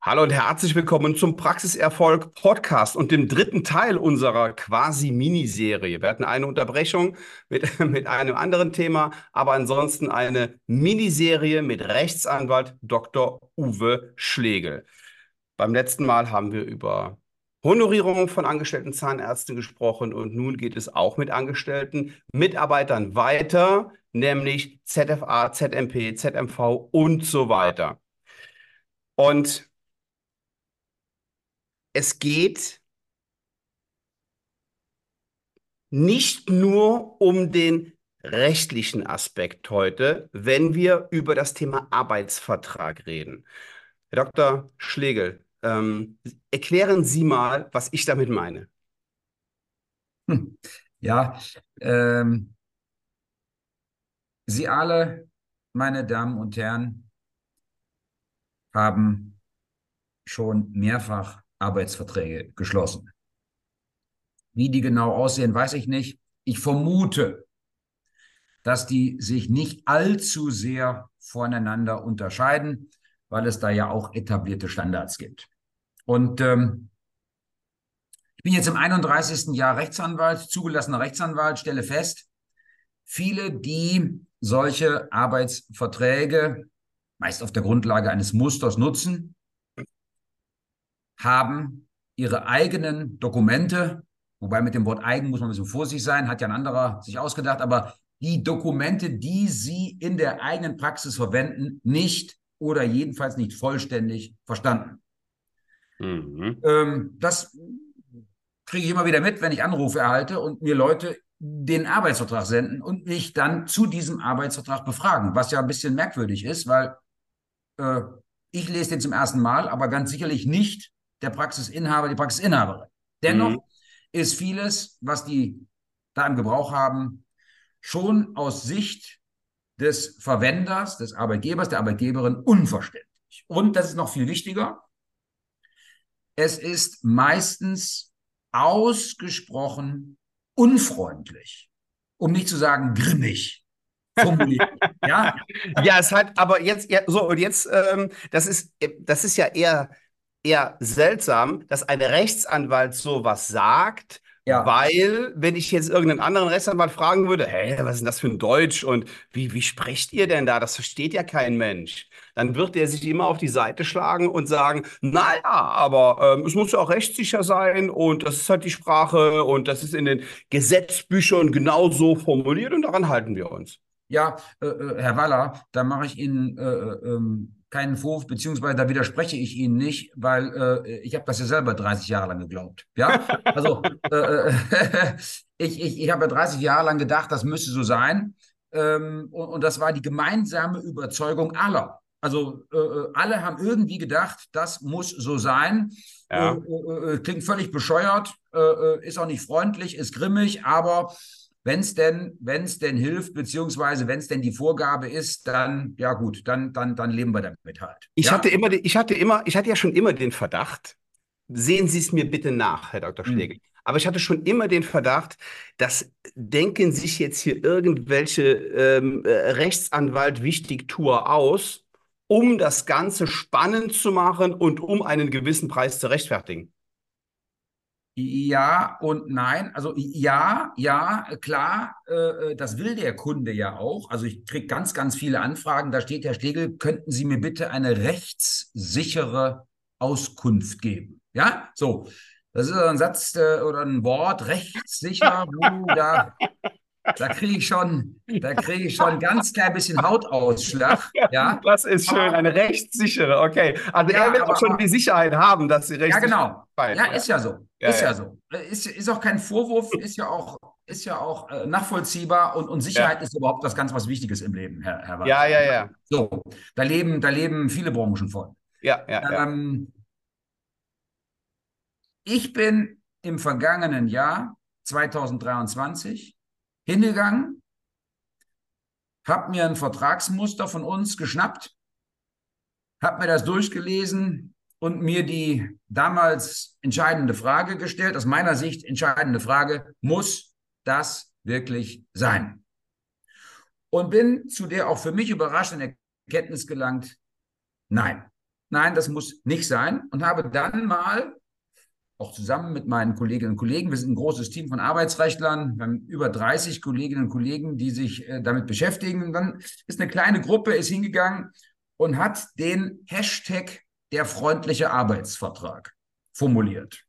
Hallo und herzlich willkommen zum Praxiserfolg Podcast und dem dritten Teil unserer quasi Miniserie. Wir hatten eine Unterbrechung mit, mit einem anderen Thema, aber ansonsten eine Miniserie mit Rechtsanwalt Dr. Uwe Schlegel. Beim letzten Mal haben wir über Honorierung von angestellten Zahnärzten gesprochen und nun geht es auch mit angestellten Mitarbeitern weiter, nämlich ZFA, ZMP, ZMV und so weiter. Und es geht nicht nur um den rechtlichen Aspekt heute, wenn wir über das Thema Arbeitsvertrag reden. Herr Dr. Schlegel, ähm, erklären Sie mal, was ich damit meine. Hm. Ja, ähm, Sie alle, meine Damen und Herren, haben schon mehrfach Arbeitsverträge geschlossen. Wie die genau aussehen, weiß ich nicht. Ich vermute, dass die sich nicht allzu sehr voneinander unterscheiden, weil es da ja auch etablierte Standards gibt. Und ähm, ich bin jetzt im 31. Jahr Rechtsanwalt, zugelassener Rechtsanwalt, stelle fest, viele, die solche Arbeitsverträge meist auf der Grundlage eines Musters nutzen, haben ihre eigenen Dokumente, wobei mit dem Wort eigen muss man ein bisschen vorsichtig sein, hat ja ein anderer sich ausgedacht, aber die Dokumente, die sie in der eigenen Praxis verwenden, nicht oder jedenfalls nicht vollständig verstanden. Mhm. Ähm, das kriege ich immer wieder mit, wenn ich Anrufe erhalte und mir Leute den Arbeitsvertrag senden und mich dann zu diesem Arbeitsvertrag befragen, was ja ein bisschen merkwürdig ist, weil äh, ich lese den zum ersten Mal, aber ganz sicherlich nicht der Praxisinhaber, die Praxisinhaberin. Dennoch mhm. ist vieles, was die da im Gebrauch haben, schon aus Sicht des Verwenders, des Arbeitgebers, der Arbeitgeberin unverständlich. Und das ist noch viel wichtiger. Es ist meistens ausgesprochen unfreundlich, um nicht zu sagen grimmig ja? ja, es hat aber jetzt, ja, so, und jetzt, ähm, das ist, das ist ja eher eher seltsam, dass ein Rechtsanwalt sowas sagt, ja. Weil, wenn ich jetzt irgendeinen anderen Rechtsanwalt fragen würde, hä, was ist denn das für ein Deutsch und wie, wie sprecht ihr denn da? Das versteht ja kein Mensch. Dann wird er sich immer auf die Seite schlagen und sagen, naja, aber ähm, es muss ja auch rechtssicher sein und das ist halt die Sprache und das ist in den Gesetzbüchern genauso formuliert und daran halten wir uns. Ja, äh, äh Herr Waller, da mache ich Ihnen äh, äh ähm keinen Vorwurf, beziehungsweise da widerspreche ich Ihnen nicht, weil äh, ich habe das ja selber 30 Jahre lang geglaubt. Ja, also äh, äh ich, ich, ich habe ja 30 Jahre lang gedacht, das müsste so sein. Ähm, und, und, das war die gemeinsame Überzeugung aller. Also äh, äh alle haben irgendwie gedacht, das muss so sein. Ja. Äh, klingt völlig bescheuert, ist auch nicht freundlich, ist grimmig, aber wenn es denn, wenn es denn hilft, beziehungsweise wenn es denn die Vorgabe ist, dann, ja gut, dann, dann, dann leben wir damit halt. Ich ja? hatte immer, ich hatte immer, ich hatte ja schon immer den Verdacht, sehen Sie es mir bitte nach, Herr Dr. Hm. Schlegel. Mhm. Aber ich hatte schon immer den Verdacht, dass denken sich jetzt hier irgendwelche ähm, äh, Rechtsanwalt-Wichtigtour aus, um das Ganze spannend zu machen und um einen gewissen Preis zu rechtfertigen. Ja und nein. Also ja, ja, klar, äh, das will der Kunde ja auch. Also ich kriege ganz, ganz viele Anfragen. Da steht, Herr Stegel, könnten Sie mir bitte eine rechtssichere Auskunft geben? Ja, so. Das ist ein Satz äh, oder ein Wort, rechtssicher. Uh, da, da kriege ich schon, da kriege ich schon ganz klein bisschen Hautausschlag. Ja, das ist schön, eine rechtssichere. Okay, also ja, er will auch schon die Sicherheit haben, dass sie recht. Ja, genau. Ja, ist ja so. Ja, ist ja, ja, so. Ist, ist auch kein Vorwurf, ist ja auch, ist ja auch äh, nachvollziehbar und, und Sicherheit ja. ist überhaupt was ganz was Wichtiges im Leben, Herr, Herr Ja, ja, ja. So, da leben, da leben viele Branchen von. Ja, ja, ähm, Ich bin im vergangenen Jahr 2023 hingegangen, habe mir ein Vertragsmuster von uns geschnappt, habe mir das durchgelesen und mir die damals entscheidende Frage gestellt, aus meiner Sicht entscheidende Frage, muss das wirklich sein? Und bin zu der auch für mich überraschenden Erkenntnis gelangt, nein, nein, das muss nicht sein. Und habe dann mal, auch zusammen mit meinen Kolleginnen und Kollegen, wir sind ein großes Team von Arbeitsrechtlern, wir haben über 30 Kolleginnen und Kollegen, die sich äh, damit beschäftigen. Und dann ist eine kleine Gruppe, ist hingegangen und hat den Hashtag der freundliche Arbeitsvertrag formuliert.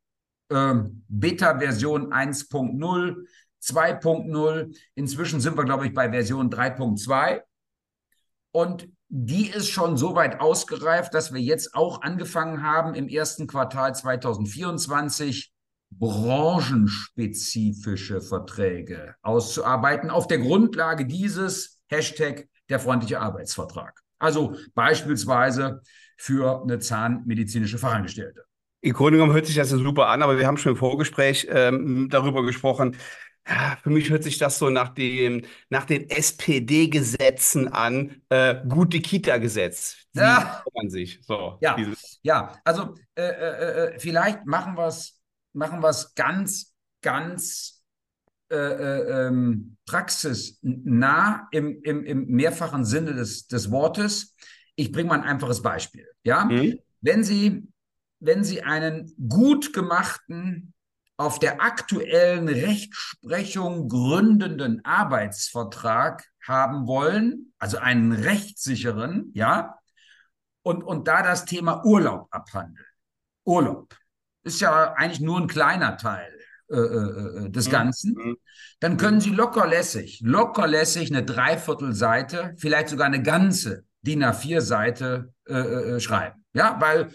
Ähm, Beta-Version 1.0, 2.0. Inzwischen sind wir, glaube ich, bei Version 3.2. Und die ist schon so weit ausgereift, dass wir jetzt auch angefangen haben, im ersten Quartal 2024 branchenspezifische Verträge auszuarbeiten auf der Grundlage dieses Hashtag der freundliche Arbeitsvertrag. Also beispielsweise für eine zahnmedizinische Fachangestellte. Im Grunde genommen hört sich das super an, aber wir haben schon im Vorgespräch ähm, darüber gesprochen. Für mich hört sich das so nach, dem, nach den SPD-Gesetzen an. Äh, gute Kita-Gesetz. Ja. man sich. So, ja, ja, also äh, äh, äh, vielleicht machen wir es machen ganz, ganz äh, äh, ähm, praxisnah im, im, im mehrfachen Sinne des, des Wortes. Ich bringe mal ein einfaches Beispiel. Ja? Mhm. Wenn Sie wenn Sie einen gut gemachten, auf der aktuellen Rechtsprechung gründenden Arbeitsvertrag haben wollen, also einen rechtssicheren, ja, und, und da das Thema Urlaub abhandeln. Urlaub ist ja eigentlich nur ein kleiner Teil äh, äh, äh des mhm. Ganzen. Mhm. Dann können Sie lockerlässig, lockerlässig eine Dreiviertelseite, vielleicht sogar eine ganze DIN A4-Seite äh, äh, äh, schreiben. Ja, weil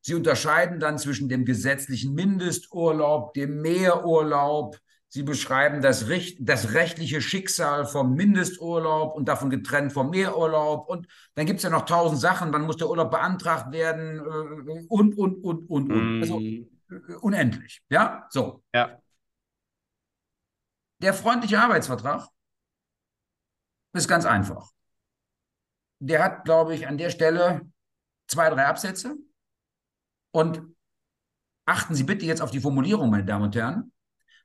Sie unterscheiden dann zwischen dem gesetzlichen Mindesturlaub, dem Mehrurlaub. Sie beschreiben das, Recht, das rechtliche Schicksal vom Mindesturlaub und davon getrennt vom Mehrurlaub. Und dann gibt es ja noch tausend Sachen. Dann muss der Urlaub beantragt werden äh, und, und, und, und, und. Also mm. äh, unendlich. Ja, so. Ja. Der freundliche Arbeitsvertrag ist ganz einfach. Der hat, glaube ich, an der Stelle zwei, drei Absätze. Und achten Sie bitte jetzt auf die Formulierung, meine Damen und Herren.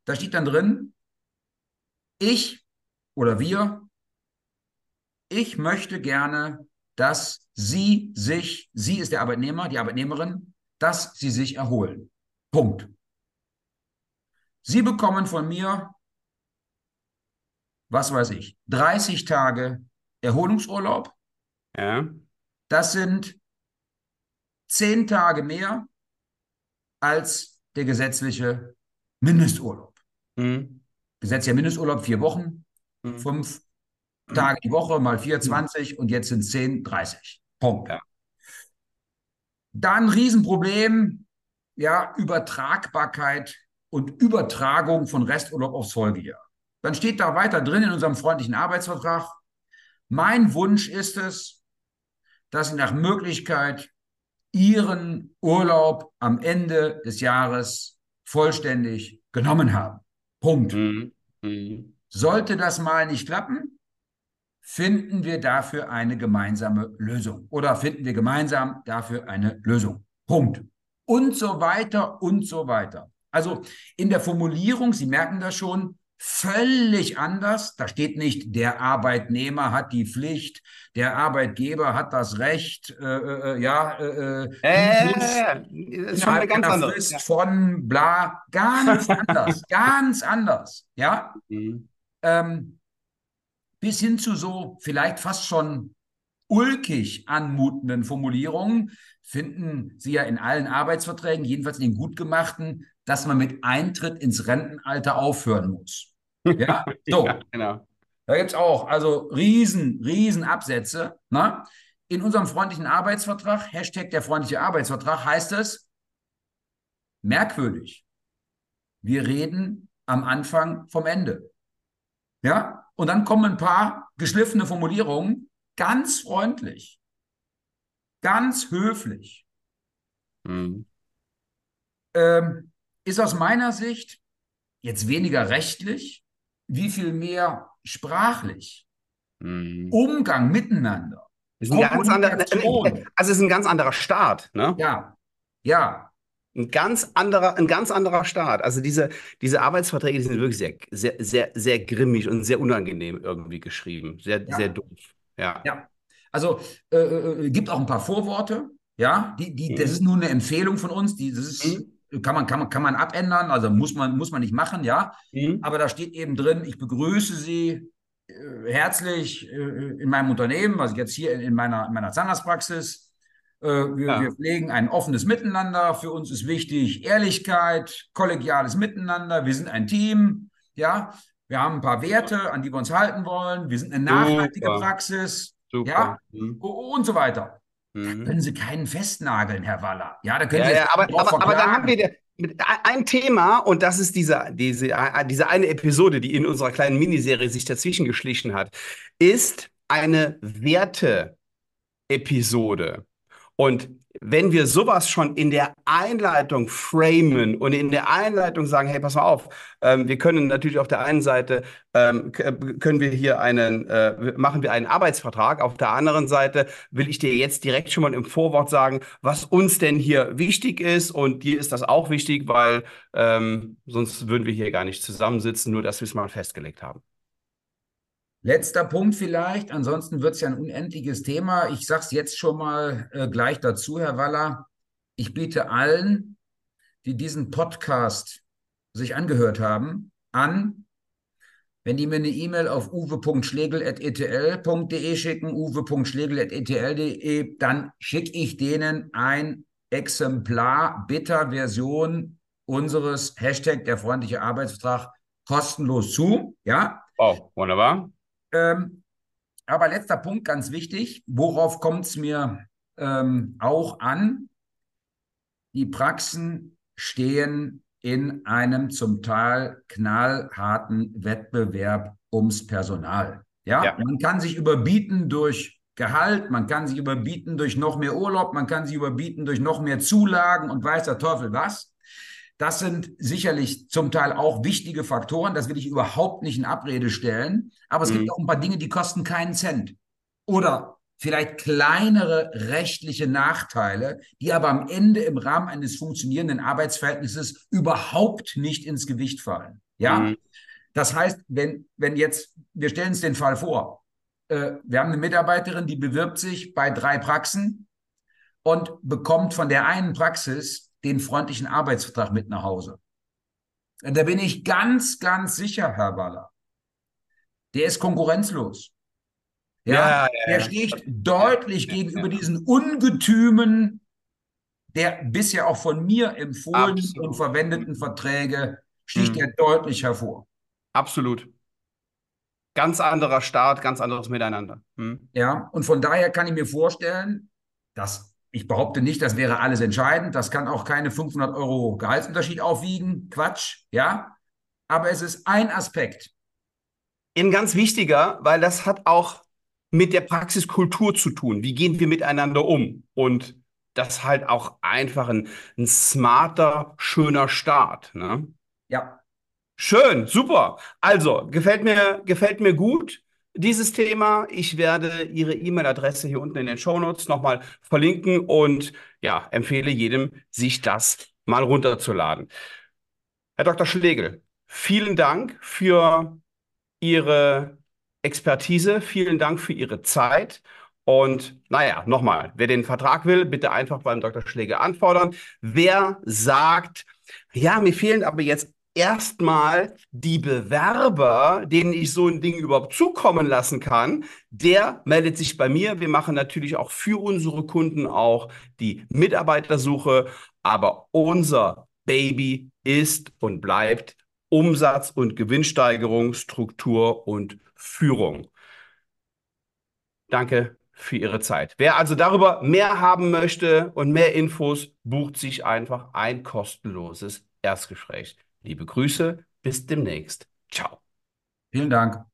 Da steht dann drin, ich oder wir, ich möchte gerne, dass Sie sich, Sie ist der Arbeitnehmer, die Arbeitnehmerin, dass Sie sich erholen. Punkt. Sie bekommen von mir, was weiß ich, 30 Tage Erholungsurlaub. Ja. Das sind zehn Tage mehr als der gesetzliche Mindesturlaub. Mhm. Gesetzlicher Mindesturlaub vier Wochen, mhm. fünf Tage die Woche mal 24 mhm. und jetzt sind es 10, 30. Punkt. Ja. Dann Riesenproblem, ja, Übertragbarkeit und Übertragung von Resturlaub aufs Folgejahr. Dann steht da weiter drin in unserem freundlichen Arbeitsvertrag, mein Wunsch ist es, dass Sie nach Möglichkeit ihren Urlaub am Ende des Jahres vollständig genommen haben. Punkt. Mhm. Mhm. Sollte das mal nicht klappen, finden wir dafür eine gemeinsame Lösung oder finden wir gemeinsam dafür eine Lösung. Punkt. Und so weiter und so weiter. Also in der Formulierung, Sie merken das schon, völlig anders. Da steht nicht, der Arbeitnehmer hat die Pflicht, der Arbeitgeber hat das Recht, äh, äh, äh ja, äh, äh, äh ist schon eine ganz andere Frist ja. von bla, ganz anders, ganz anders, ja. Mhm. Ähm, bis hin zu so vielleicht fast schon ulkig anmutenden Formulierungen finden Sie ja in allen Arbeitsverträgen, jedenfalls in den gut gemachten, dass man mit Eintritt ins Rentenalter aufhören muss. Ja, so. ja, genau. Da gibt es auch also riesen, riesen Absätze. Ne? In unserem freundlichen Arbeitsvertrag, Hashtag der freundliche Arbeitsvertrag, heißt es, merkwürdig, wir reden am Anfang vom Ende. Ja, und dann kommen ein paar geschliffene Formulierungen, ganz freundlich, ganz höflich. Mhm. Ähm, ist aus meiner Sicht jetzt weniger rechtlich, wie viel mehr sprachlich. Mhm. Umgang miteinander. Ist ein ganz anderer, also es ist ein ganz anderer Staat, ne? Ja, ja. Ein ganz anderer, ein ganz anderer Staat. Also diese, diese Arbeitsverträge, die sind wirklich sehr, sehr, sehr, sehr grimmig und sehr unangenehm irgendwie geschrieben. Sehr, ja. sehr doof. Ja. Ja. Also äh, äh, gibt auch ein paar Vorworte. Ja, die, die, das ist nur eine Empfehlung von uns. Die, das ist, mhm. Kann, man, kann, man, kann man abändern, also muss man, muss man nicht machen, ja. Mhm. Aber da steht eben drin, ich begrüße Sie äh, herzlich äh, in meinem Unternehmen, also jetzt hier in, in meiner, in meiner Zahnarztpraxis. Äh, wir, ja. wir pflegen ein offenes Miteinander. Für uns ist wichtig Ehrlichkeit, kollegiales Miteinander. Wir sind ein Team, ja. Wir haben ein paar Werte, an die wir uns halten wollen. Wir sind eine nachhaltige Super. Praxis. Super. Ja, mhm. und so weiter. Mhm. Da können Sie keinen festnageln, Herr Waller. Ja, da können ja, Sie ja, aber, aber, aber dann haben wir ein Thema, und das ist diese, diese, diese eine Episode, die in unserer kleinen Miniserie sich dazwischen geschlichen hat, ist eine Werte-Episode. Und wenn wir sowas schon in der Einleitung framen und in der Einleitung sagen, hey, pass mal auf, ähm, wir können natürlich auf der einen Seite, ähm, können wir hier einen, äh, machen wir einen Arbeitsvertrag, auf der anderen Seite will ich dir jetzt direkt schon mal im Vorwort sagen, was uns denn hier wichtig ist und dir ist das auch wichtig, weil ähm, sonst würden wir hier gar nicht zusammensitzen, nur dass wir es mal festgelegt haben. Letzter Punkt vielleicht, ansonsten wird es ja ein unendliches Thema. Ich sage es jetzt schon mal äh, gleich dazu, Herr Waller. Ich biete allen, die diesen Podcast sich angehört haben, an, wenn die mir eine E-Mail auf uwe.schlegel.etl.de schicken, uwe.schlegel.etl.de, dann schicke ich denen ein Exemplar Beta-Version unseres Hashtag der freundliche Arbeitsvertrag kostenlos zu. Ja. Oh, wunderbar. Ähm, aber letzter Punkt, ganz wichtig, worauf kommt es mir ähm, auch an? Die Praxen stehen in einem zum Teil knallharten Wettbewerb ums Personal. Ja? ja, man kann sich überbieten durch Gehalt, man kann sich überbieten durch noch mehr Urlaub, man kann sich überbieten durch noch mehr Zulagen und weiß der Teufel was. Das sind sicherlich zum Teil auch wichtige Faktoren. Das will ich überhaupt nicht in Abrede stellen. Aber es mhm. gibt auch ein paar Dinge, die kosten keinen Cent. Oder vielleicht kleinere rechtliche Nachteile, die aber am Ende im Rahmen eines funktionierenden Arbeitsverhältnisses überhaupt nicht ins Gewicht fallen. Ja. Mhm. Das heißt, wenn, wenn jetzt, wir stellen uns den Fall vor, äh, wir haben eine Mitarbeiterin, die bewirbt sich bei drei Praxen und bekommt von der einen Praxis den freundlichen Arbeitsvertrag mit nach Hause. Und da bin ich ganz, ganz sicher, Herr Waller. Der ist konkurrenzlos. Ja, ja, ja der sticht deutlich gegenüber diesen Ungetümen der bisher auch von mir empfohlenen Absolut. und verwendeten Verträge, sticht mhm. er deutlich hervor. Absolut. Ganz anderer Start, ganz anderes Miteinander. Mhm. Ja, und von daher kann ich mir vorstellen, dass ich behaupte nicht, das wäre alles entscheidend. Das kann auch keine 500 Euro Gehaltsunterschied aufwiegen. Quatsch, ja. Aber es ist ein Aspekt. Ein ganz wichtiger, weil das hat auch mit der Praxiskultur zu tun. Wie gehen wir miteinander um? Und das halt auch einfach ein, ein smarter, schöner Start. Ne? Ja. Schön, super. Also, gefällt mir, gefällt mir gut dieses Thema. Ich werde Ihre E-Mail-Adresse hier unten in den Show Notes nochmal verlinken und ja, empfehle jedem, sich das mal runterzuladen. Herr Dr. Schlegel, vielen Dank für Ihre Expertise, vielen Dank für Ihre Zeit. Und naja, nochmal, wer den Vertrag will, bitte einfach beim Dr. Schlegel anfordern. Wer sagt, ja, mir fehlen aber jetzt erstmal die Bewerber, denen ich so ein Ding überhaupt zukommen lassen kann, der meldet sich bei mir. Wir machen natürlich auch für unsere Kunden auch die Mitarbeitersuche, aber unser Baby ist und bleibt Umsatz- und Gewinnsteigerung, Struktur und Führung. Danke für Ihre Zeit. Wer also darüber mehr haben möchte und mehr Infos, bucht sich einfach ein kostenloses Erstgespräch. Liebe Grüße, bis demnächst. Ciao. Vielen Dank.